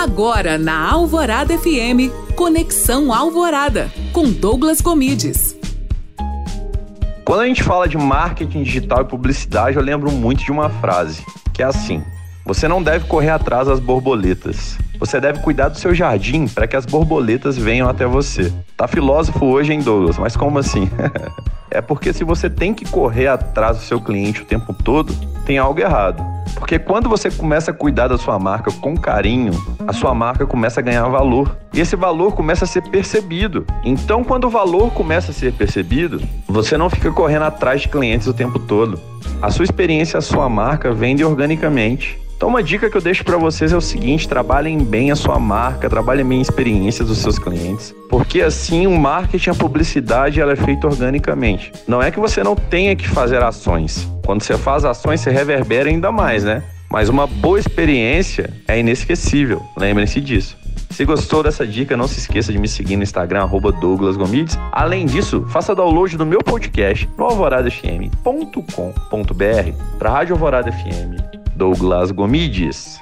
Agora na Alvorada FM, Conexão Alvorada, com Douglas Comides. Quando a gente fala de marketing digital e publicidade, eu lembro muito de uma frase, que é assim: Você não deve correr atrás das borboletas. Você deve cuidar do seu jardim para que as borboletas venham até você. Tá filósofo hoje, hein, Douglas? Mas como assim? é porque se você tem que correr atrás do seu cliente o tempo todo, tem algo errado. Porque quando você começa a cuidar da sua marca com carinho, a sua marca começa a ganhar valor. E esse valor começa a ser percebido. Então, quando o valor começa a ser percebido, você não fica correndo atrás de clientes o tempo todo. A sua experiência, a sua marca vende organicamente. Então, uma dica que eu deixo para vocês é o seguinte: trabalhem bem a sua marca, trabalhem bem a experiência dos seus clientes, porque assim o marketing, a publicidade, ela é feita organicamente. Não é que você não tenha que fazer ações. Quando você faz ações, você reverbera ainda mais, né? Mas uma boa experiência é inesquecível. Lembrem-se disso. Se gostou dessa dica, não se esqueça de me seguir no Instagram, Douglas Gomides. Além disso, faça download do meu podcast no alvoradafm.com.br para Rádio Alvorada FM Douglas Gomides.